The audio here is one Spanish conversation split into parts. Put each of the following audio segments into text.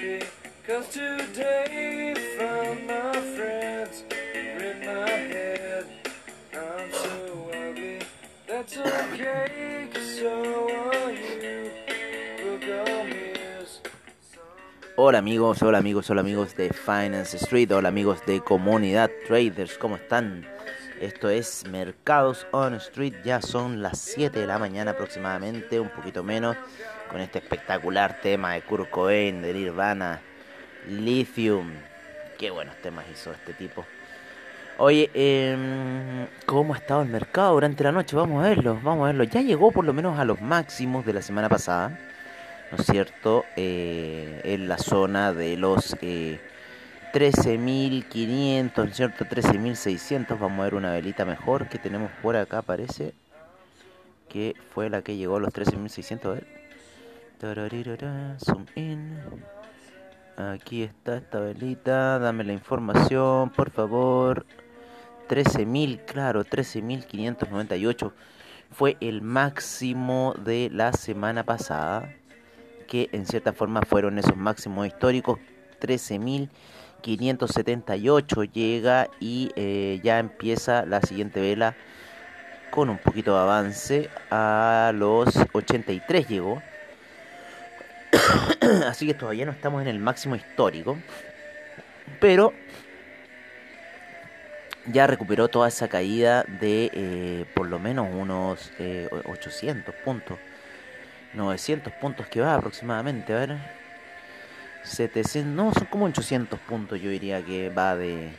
Happy cause today found my friends in my head. I'm so ugly, that's okay cause so are you. Look on mirrors. Hola amigos, hola amigos, hola amigos de Finance Street, hola amigos de Comunidad Traders, ¿cómo están? Esto es Mercados on Street, ya son las 7 de la mañana aproximadamente, un poquito menos, con este espectacular tema de Kurt Cobain, de Nirvana, Lithium. Qué buenos temas hizo este tipo. Oye, em, ¿cómo ha estado el mercado durante la noche? Vamos a verlo, vamos a verlo. Ya llegó por lo menos a los máximos de la semana pasada, ¿no es cierto? Eh, en la zona de los eh, 13.500, ¿no es cierto? 13.600. Vamos a ver una velita mejor que tenemos por acá, parece. Que fue la que llegó a los 13.600. A ver. Zoom in. Aquí está esta velita. Dame la información, por favor. 13.000, claro, 13.598. Fue el máximo de la semana pasada. Que en cierta forma fueron esos máximos históricos. 13.578 llega y eh, ya empieza la siguiente vela con un poquito de avance a los 83 llegó. Así que todavía no estamos en el máximo histórico. Pero ya recuperó toda esa caída de eh, por lo menos unos eh, 800 puntos. 900 puntos que va aproximadamente, a ver. 700, no, son como 800 puntos yo diría que va de,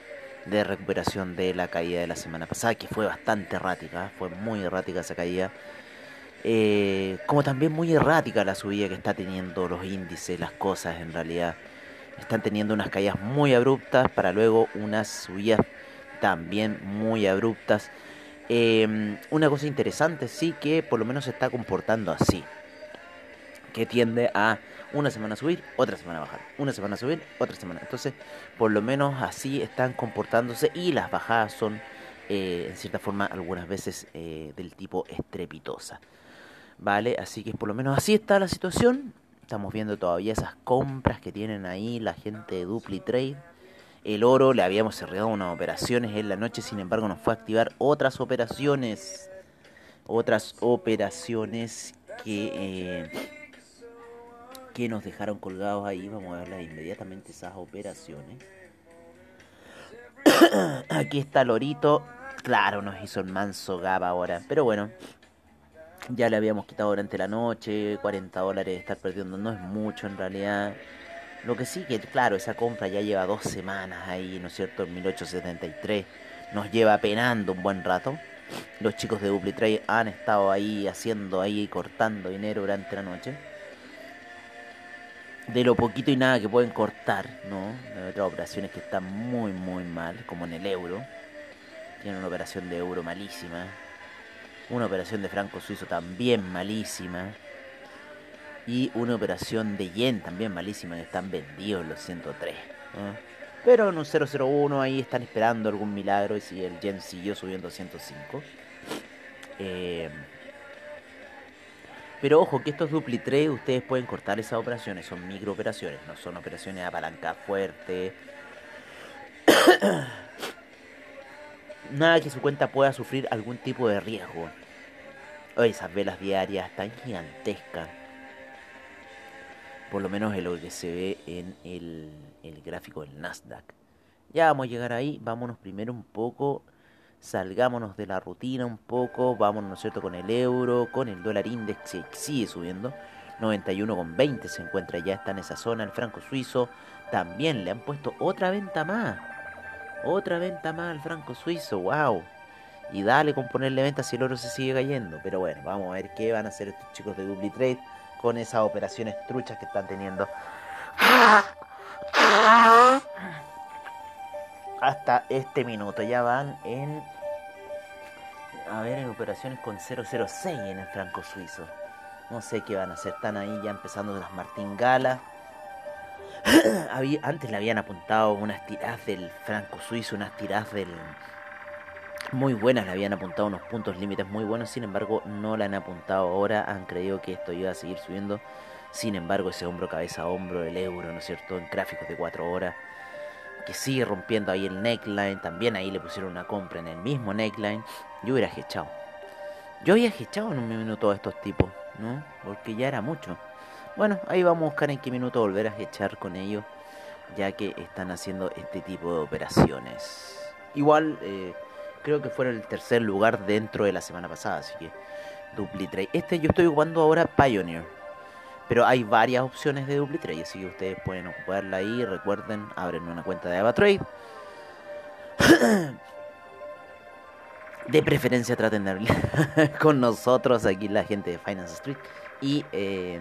de recuperación de la caída de la semana pasada, que fue bastante errática, fue muy errática esa caída. Eh, como también muy errática la subida que está teniendo los índices, las cosas en realidad. Están teniendo unas caídas muy abruptas para luego unas subidas también muy abruptas. Eh, una cosa interesante sí que por lo menos se está comportando así. Que tiende a una semana subir, otra semana bajar. Una semana subir, otra semana. Entonces, por lo menos así están comportándose y las bajadas son, eh, en cierta forma, algunas veces eh, del tipo estrepitosa. ¿Vale? Así que por lo menos así está la situación. Estamos viendo todavía esas compras que tienen ahí la gente de DupliTrade. El oro le habíamos cerrado unas operaciones en la noche, sin embargo nos fue a activar otras operaciones. Otras operaciones que, eh, que nos dejaron colgados ahí. Vamos a verlas inmediatamente esas operaciones. Aquí está Lorito. Claro, nos hizo el manso gaba ahora. Pero bueno, ya le habíamos quitado durante la noche. 40 dólares estar perdiendo no es mucho en realidad. Lo que sí que, claro, esa compra ya lleva dos semanas ahí, ¿no es cierto? En 1873. Nos lleva penando un buen rato. Los chicos de DupliTrade han estado ahí haciendo ahí, cortando dinero durante la noche. De lo poquito y nada que pueden cortar, ¿no? Hay otras operaciones que están muy, muy mal, como en el euro. Tienen una operación de euro malísima. Una operación de franco suizo también malísima y una operación de yen también malísima que están vendidos los 103. ¿no? Pero en un 001 ahí están esperando algún milagro y si el yen siguió subiendo a 105. Eh, pero ojo que estos duplitrade ustedes pueden cortar esas operaciones, son micro operaciones, no son operaciones apalancadas fuertes. Nada que su cuenta pueda sufrir algún tipo de riesgo. Esas velas diarias están gigantescas por lo menos es lo que se ve en el, el, gráfico del Nasdaq. Ya vamos a llegar ahí, vámonos primero un poco, salgámonos de la rutina un poco, vámonos, ¿no es cierto?, con el euro, con el dólar index que sigue subiendo, 91,20 se encuentra ya, está en esa zona, el franco suizo también le han puesto otra venta más, Otra venta más al franco suizo, wow. Y dale con ponerle venta si el oro se sigue cayendo. Pero bueno, vamos a ver qué van a hacer estos chicos de DupliTrade con esas operaciones truchas que están teniendo. Hasta este minuto ya van en a ver en operaciones con 006 en el franco suizo. No sé qué van a hacer, están ahí ya empezando las martingalas. Antes le habían apuntado unas tiradas del franco suizo, unas tiradas del muy buenas, le habían apuntado unos puntos límites muy buenos, sin embargo no la han apuntado ahora, han creído que esto iba a seguir subiendo, sin embargo ese hombro cabeza a hombro del euro, ¿no es cierto?, en gráficos de 4 horas, que sigue rompiendo ahí el neckline, también ahí le pusieron una compra en el mismo neckline, yo hubiera hechado. Yo había hechado en un minuto a estos tipos, ¿no? Porque ya era mucho. Bueno, ahí vamos a buscar en qué minuto volver a echar con ellos, ya que están haciendo este tipo de operaciones. Igual, eh, creo que fuera el tercer lugar dentro de la semana pasada, así que DupliTrade. Este yo estoy ocupando ahora Pioneer, pero hay varias opciones de DupliTrade, así que ustedes pueden ocuparla ahí. Recuerden, abren una cuenta de AvaTrade. de preferencia traten de hablar con nosotros aquí la gente de Finance Street y eh,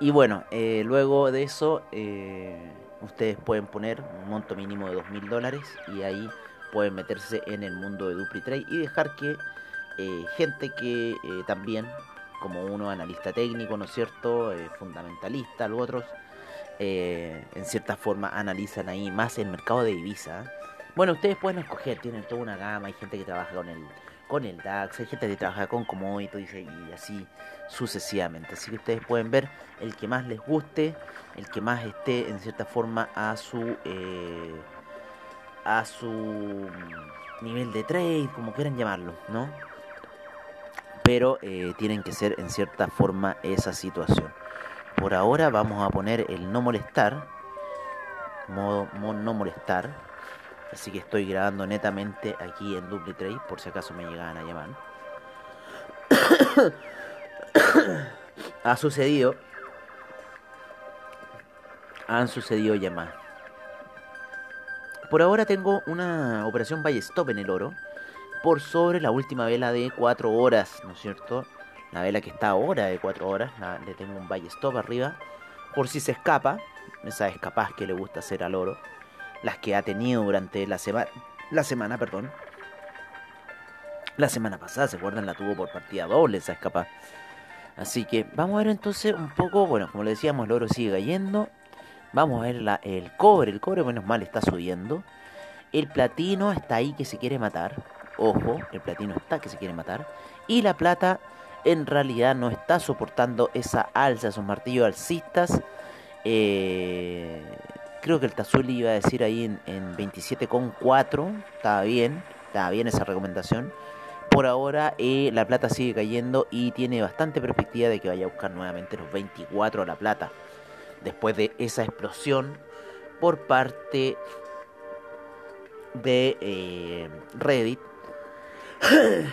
y bueno eh, luego de eso eh, ustedes pueden poner un monto mínimo de dos mil dólares y ahí pueden meterse en el mundo de DupliTrade y dejar que gente que también como uno analista técnico no es cierto fundamentalista los otros en cierta forma analizan ahí más el mercado de divisa bueno, ustedes pueden escoger, tienen toda una gama, hay gente que trabaja con el con el DAX, hay gente que trabaja con commodities y así sucesivamente. Así que ustedes pueden ver el que más les guste, el que más esté en cierta forma a su eh, a su nivel de trade, como quieran llamarlo, ¿no? Pero eh, tienen que ser en cierta forma esa situación. Por ahora vamos a poner el no molestar, modo no molestar Así que estoy grabando netamente aquí en DupliTrade por si acaso me llegaban a llamar. ha sucedido. Han sucedido llamadas. Por ahora tengo una operación buy stop en el oro. Por sobre la última vela de 4 horas, ¿no es cierto? La vela que está ahora de 4 horas. le tengo un buy stop arriba. Por si se escapa. Esa es capaz que le gusta hacer al oro las que ha tenido durante la semana, la semana, perdón. La semana pasada, ¿se acuerdan? La tuvo por partida doble esa escapa. Así que vamos a ver entonces un poco, bueno, como le decíamos, el oro sigue cayendo. Vamos a ver la, el cobre, el cobre menos mal está subiendo. El platino está ahí que se quiere matar. Ojo, el platino está que se quiere matar. Y la plata en realidad no está soportando esa alza, esos martillos alcistas. Eh, creo que el Tazuli iba a decir ahí en, en 27,4. Estaba bien, estaba bien esa recomendación. Por ahora eh, la plata sigue cayendo y tiene bastante perspectiva de que vaya a buscar nuevamente los 24 a la plata. Después de esa explosión por parte de eh, Reddit.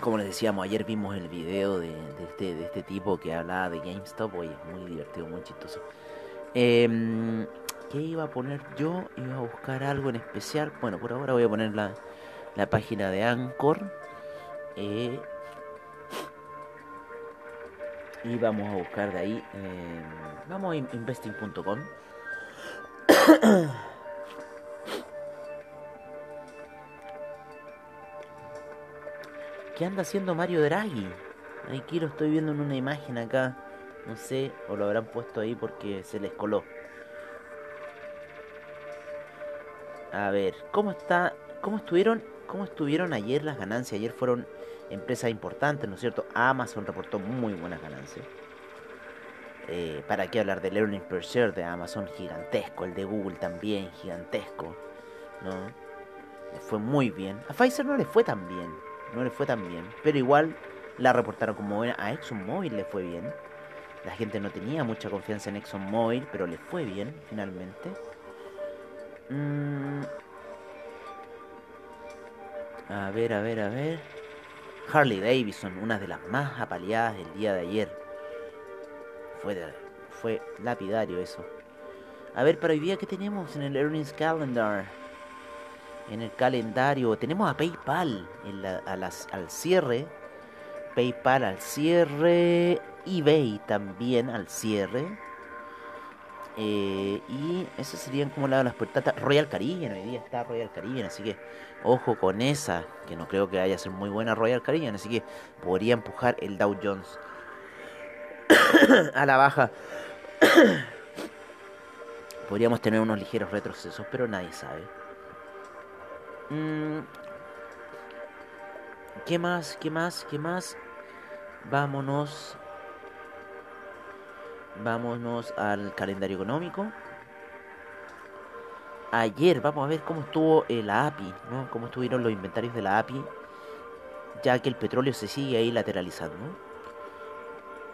Como les decíamos, ayer vimos el video de, este, de este tipo que hablaba de GameStop. Oye, muy divertido, muy chistoso. Eh, ¿Qué iba a poner yo? Iba a buscar algo en especial. Bueno, por ahora voy a poner la, la página de Anchor. Eh, y vamos a buscar de ahí. Eh, vamos a investing.com. ¿Qué anda haciendo Mario Draghi? Aquí lo estoy viendo en una imagen acá. No sé, o lo habrán puesto ahí porque se les coló. A ver, ¿cómo está? ¿Cómo estuvieron? ¿Cómo estuvieron ayer las ganancias? Ayer fueron empresas importantes, ¿no es cierto? Amazon reportó muy buenas ganancias. Eh, ¿Para qué hablar del earning per share de Amazon? Gigantesco. El de Google también, gigantesco. ¿No? Le fue muy bien. A Pfizer no le fue tan bien. No le fue tan bien. Pero igual la reportaron como buena. A ExxonMobil le fue bien. La gente no tenía mucha confianza en ExxonMobil, pero le fue bien finalmente. Mm. A ver, a ver, a ver. Harley Davidson, una de las más apaleadas del día de ayer. Fue, fue lapidario eso. A ver, para hoy día, ¿qué tenemos en el Earnings Calendar? En el calendario tenemos a PayPal al cierre. PayPal al cierre. eBay también al cierre. Eh, y esas serían como la- las puertas. Royal Caribbean, hoy día está Royal Caribbean, así que ojo con esa, que no creo que vaya a ser muy buena Royal Caribbean, así que podría empujar el Dow Jones a la baja. Podríamos tener unos ligeros retrocesos, pero nadie sabe. Mm, ¿Qué más? ¿Qué más? ¿Qué más? Vámonos. Vámonos al calendario económico. Ayer vamos a ver cómo estuvo eh, la API, ¿no? Cómo estuvieron los inventarios de la API, ya que el petróleo se sigue ahí lateralizando.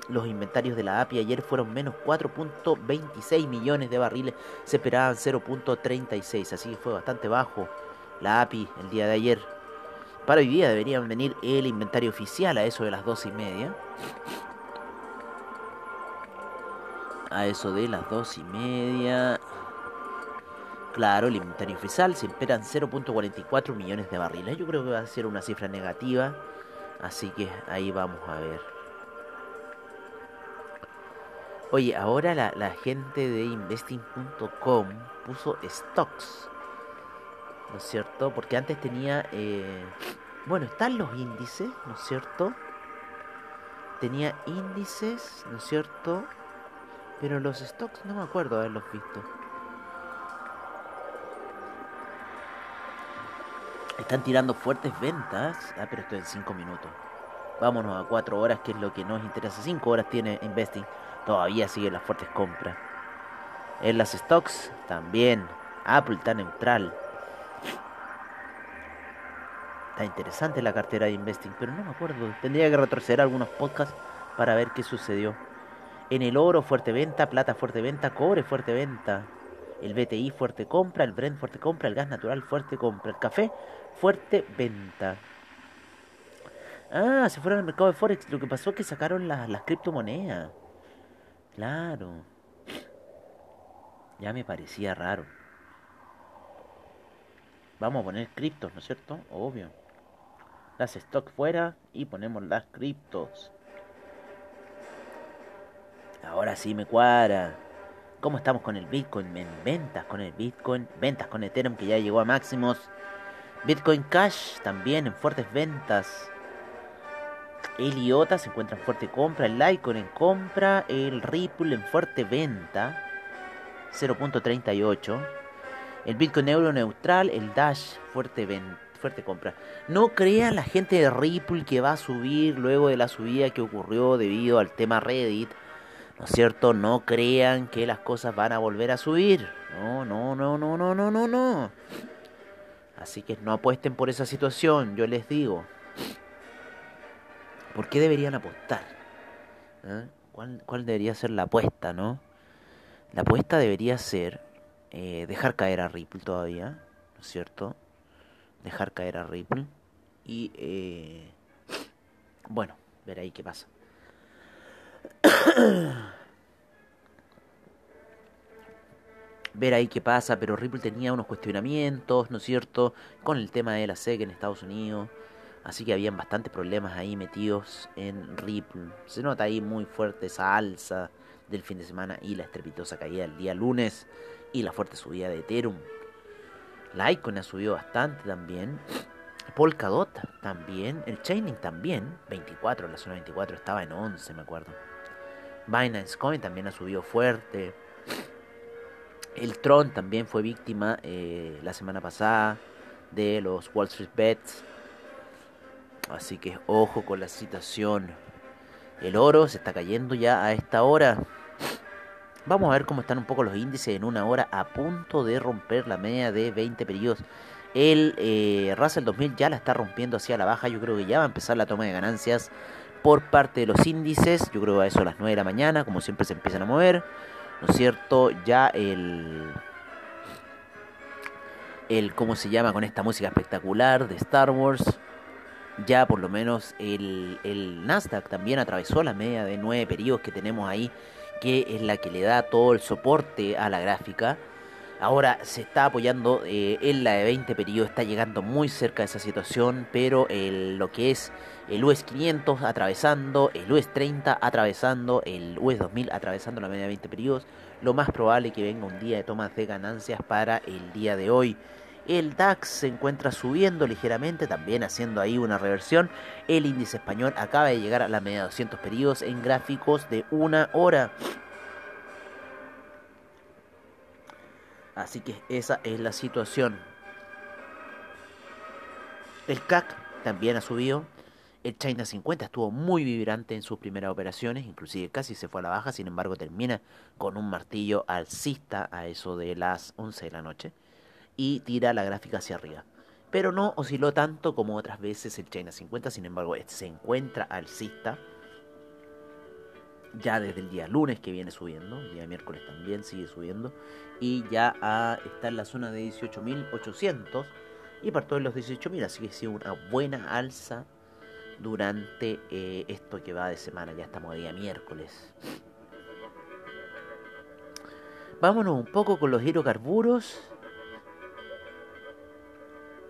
Los inventarios de la API ayer fueron menos 4.26 millones de barriles, se esperaban 0.36, así que fue bastante bajo la API el día de ayer. Para hoy día deberían venir el inventario oficial a eso de las 12 y media. A eso de las 2 y media. Claro, el inventario oficial se esperan 0.44 millones de barriles. Yo creo que va a ser una cifra negativa. Así que ahí vamos a ver. Oye, ahora la, la gente de investing.com puso stocks. ¿No es cierto? Porque antes tenía... eh, bueno, están los índices, ¿no es cierto? Tenía índices, ¿no es cierto? Pero los stocks no me acuerdo haberlos visto. Están tirando fuertes ventas. Ah, pero esto en 5 minutos. Vámonos a 4 horas, que es lo que nos interesa. 5 horas tiene Investing. Todavía siguen las fuertes compras. En las stocks también. Apple está neutral. Está interesante la cartera de Investing, pero no me acuerdo. Tendría que retroceder algunos podcasts para ver qué sucedió. En el oro, fuerte venta, plata, fuerte venta, cobre, fuerte venta. El BTI, fuerte compra, el Brent, fuerte compra, el gas natural, fuerte compra, el café, fuerte venta. Ah, se fueron al mercado de Forex. Lo que pasó es que sacaron las, criptomonedas. Claro. Ya me parecía raro. Vamos a poner criptos, ¿no es cierto? Obvio. Las stock fuera y ponemos las criptos. Ahora sí me cuadra. ¿Cómo estamos con el Bitcoin? En ventas con el Bitcoin. Ventas con Ethereum que ya llegó a máximos. Bitcoin Cash también en fuertes ventas. El IOTA se encuentra en fuerte compra. El Litecoin en compra. El Ripple en fuerte venta. 0.38. El Bitcoin euro neutral. El Dash fuerte venta. Fuerte compra. No crea la gente de Ripple que va a subir luego de la subida que ocurrió debido al tema Reddit. ¿No es cierto? No crean que las cosas van a volver a subir. No, no, no, no, no, no, no, no. Así que no apuesten por esa situación, yo les digo. ¿Por qué deberían apostar? ¿Eh? ¿Cuál, ¿Cuál debería ser la apuesta, no? La apuesta debería ser eh, dejar caer a Ripple todavía, ¿no es cierto? Dejar caer a Ripple y, eh, bueno, ver ahí qué pasa. ver ahí qué pasa, pero Ripple tenía unos cuestionamientos, ¿no es cierto?, con el tema de la SEC en Estados Unidos, así que habían bastantes problemas ahí metidos en Ripple. Se nota ahí muy fuerte esa alza del fin de semana y la estrepitosa caída el día lunes y la fuerte subida de Ethereum. Litecoin ha subido bastante también. Polkadot también, el Chaining también, 24, la zona 24 estaba en 11, me acuerdo. Binance Coin también ha subido fuerte. El Tron también fue víctima eh, la semana pasada de los Wall Street Bets. Así que ojo con la situación. El oro se está cayendo ya a esta hora. Vamos a ver cómo están un poco los índices en una hora a punto de romper la media de 20 periodos. El eh, Russell 2000 ya la está rompiendo hacia la baja. Yo creo que ya va a empezar la toma de ganancias por parte de los índices. Yo creo a eso a las 9 de la mañana, como siempre se empiezan a mover. ¿No es cierto? Ya el... El, ¿cómo se llama? Con esta música espectacular de Star Wars. Ya por lo menos el, el Nasdaq también atravesó la media de 9 periodos que tenemos ahí. que es la que le da todo el soporte a la gráfica. Ahora se está apoyando eh, en la de 20 periodos, está llegando muy cerca de esa situación, pero lo que es el US 500 atravesando, el US 30 atravesando, el US 2000 atravesando la media de 20 periodos, lo más probable que venga un día de tomas de ganancias para el día de hoy. El DAX se encuentra subiendo ligeramente, también haciendo ahí una reversión. El índice español acaba de llegar a la media de 200 periodos en gráficos de una hora. Así que esa es la situación. El CAC también ha subido. El China 50 estuvo muy vibrante en sus primeras operaciones, inclusive casi se fue a la baja, sin embargo termina con un martillo alcista a eso de las 11 de la noche y tira la gráfica hacia arriba. Pero no osciló tanto como otras veces el China 50, sin embargo se encuentra alcista ya desde el día lunes que viene subiendo, el día miércoles también sigue subiendo y ya está en la zona de 18.800 y partió en los 18.000, así que sido una buena alza durante eh, esto que va de semana, ya estamos a día miércoles. Vámonos un poco con los hidrocarburos,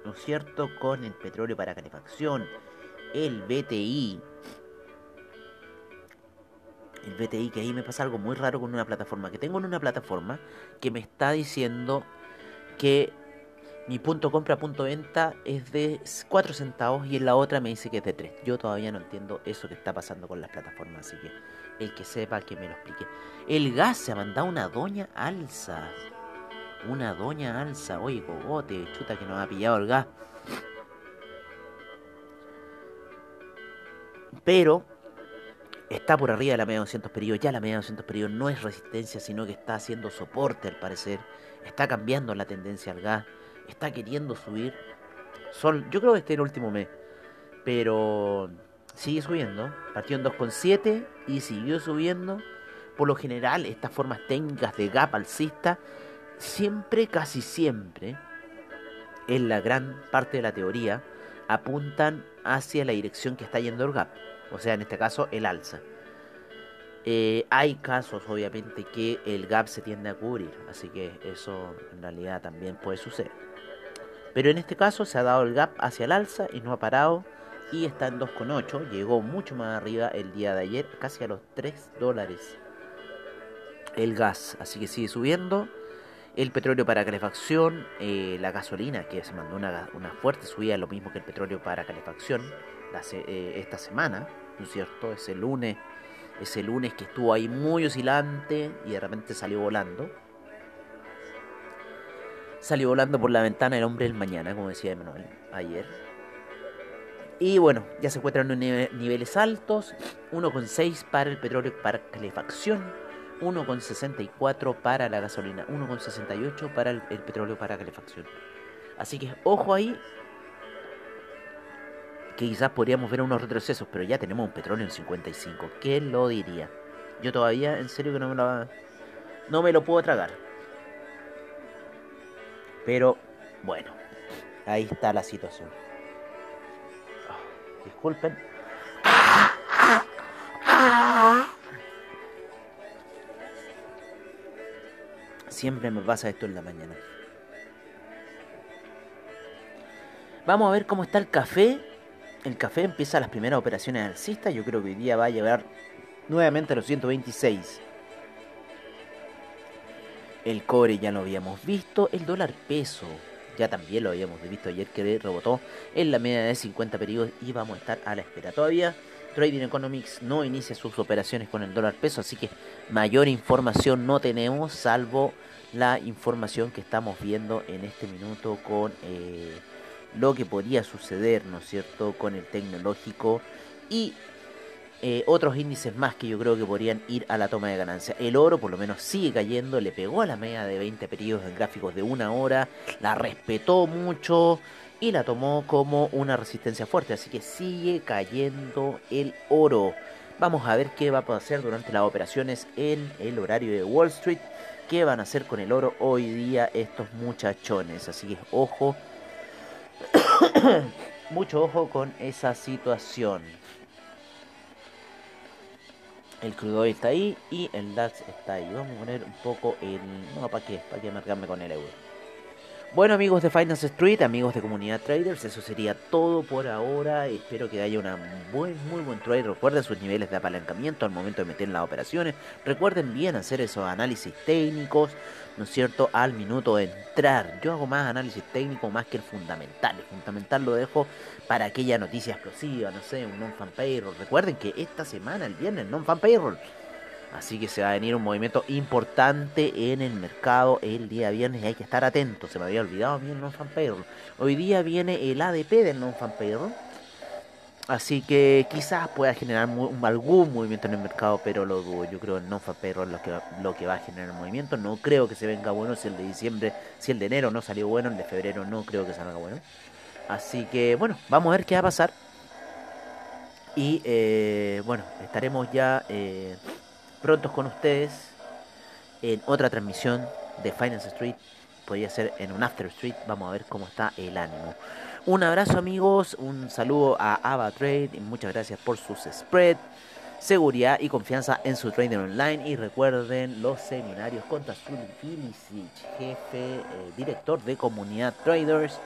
¿no es cierto? Con el petróleo para calefacción, el BTI. El BTI, que ahí me pasa algo muy raro con una plataforma. Que tengo en una plataforma que me está diciendo que mi punto compra, punto venta es de 4 centavos y en la otra me dice que es de 3. Yo todavía no entiendo eso que está pasando con las plataformas, así que el que sepa que me lo explique. El gas se ha mandado una doña alza. Una doña alza. Oye, cogote, chuta que nos ha pillado el gas. Pero está por arriba de la media de 200 periodos. Ya la media de 200 periodos no es resistencia, sino que está haciendo soporte al parecer. Está cambiando la tendencia al gas está queriendo subir. Sol, yo creo que este es el último mes. Pero sigue subiendo. Partió en 2,7 y siguió subiendo. Por lo general, estas formas técnicas de gap alcista, siempre, casi siempre, en la gran parte de la teoría, apuntan hacia la dirección que está yendo el gap. O sea, en este caso, el alza. Eh, hay casos, obviamente, que el gap se tiende a cubrir. Así que eso en realidad también puede suceder. Pero en este caso se ha dado el gap hacia el alza y no ha parado y está en 2,8. Llegó mucho más arriba el día de ayer, casi a los 3 dólares el gas. Así que sigue subiendo. El petróleo para calefacción, eh, la gasolina que se mandó una, fuerte subida, lo mismo que el petróleo para calefacción eh, esta semana, ¿no es cierto? Ese lunes, ese lunes que estuvo ahí muy oscilante y de repente salió volando salió volando por la ventana el hombre del mañana, como decía Emanuel ayer. Y bueno, ya se encuentran en niveles altos, 1,6 para el petróleo para calefacción, 1,64 para la gasolina, 1,68 para el, el, petróleo para calefacción. Así que ojo ahí, quizás podríamos ver unos retrocesos, pero ya tenemos un petróleo en 55. ¿Qué lo diría? Yo todavía, en serio que no me lo, no me lo puedo tragar. Pero bueno, ahí está la situación. disculpen. Siempre me pasa esto en la mañana. Vamos a ver cómo está el café. El café empieza las primeras operaciones alcistas. Yo creo que hoy día va a llevar nuevamente a los 126. El cobre ya lo habíamos visto. El dólar peso ya también lo habíamos visto ayer que rebotó en la media de 50 periodos y vamos a estar a la espera. Todavía Trading Economics no inicia sus operaciones con el dólar peso, así que mayor información no tenemos salvo la información que estamos viendo en este minuto con eh, lo que podría suceder, ¿no es cierto?, con el tecnológico y eh, otros índices más que yo creo que podrían ir a la toma de ganancia. El oro por lo menos sigue cayendo, le pegó a la media de 20 periodos en gráficos de una hora, la respetó mucho y la tomó como una resistencia fuerte, así que sigue cayendo el oro. Vamos a ver qué va a pasar durante las operaciones en el horario de Wall Street. ¿Qué van a hacer con el oro hoy día estos muchachones? Así que ojo, mucho ojo con esa situación. El crudo está ahí y el DAX está ahí. Vamos a poner un poco el... No, ¿para qué? ¿Para qué marcarme con el euro? Bueno amigos de Finance Street, amigos de Comunidad Traders, eso sería todo por ahora. Espero que haya una buen, muy buen trade. Recuerden sus niveles de apalancamiento al momento de meter en las operaciones. Recuerden bien hacer esos análisis técnicos, ¿no es cierto? Al minuto de entrar. Yo hago más análisis técnico más que el fundamental. El fundamental lo dejo para aquella noticia explosiva, no sé, un non-fan payroll. Recuerden que esta semana, el viernes, non-fan payroll. Así que se va a venir un movimiento importante en el mercado el día viernes y hay que estar atentos. Se me había olvidado mí el non-fan payroll. Hoy día viene el ADP del non-fan payroll. Así que quizás pueda generar algún movimiento en el mercado, pero lo dudo. Yo creo que el non-fan payroll es lo que, lo que va a generar el movimiento. No creo que se venga bueno si el de diciembre, si el de enero no salió bueno, el de febrero no creo que salga bueno. Así que bueno, vamos a ver qué va a pasar. Y eh, bueno, estaremos ya eh, prontos con ustedes en otra transmisión de Finance Street. Podría ser en un After Street. Vamos a ver cómo está el ánimo. Un abrazo amigos, un saludo a Ava Trade y muchas gracias por sus spread, seguridad y confianza en su trading online. Y recuerden los seminarios con Tazul Filicic, jefe, eh, director de comunidad traders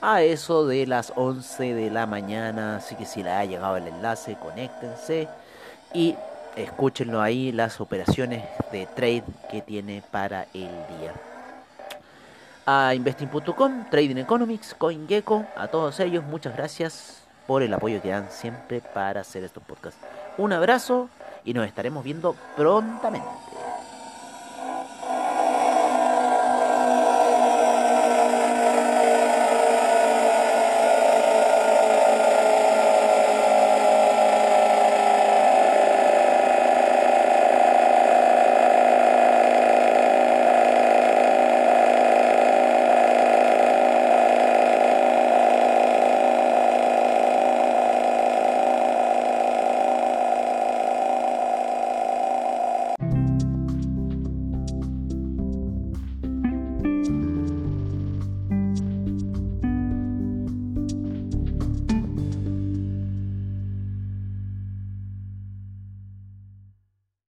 a eso de las 11 de la mañana. Así que si les ha llegado el enlace, conéctense y escúchenlo ahí las operaciones de trade que tiene para el día. A investing.com, Trading Economics, CoinGecko, a todos ellos, muchas gracias por el apoyo que dan siempre para hacer estos podcasts. Un abrazo y nos estaremos viendo prontamente.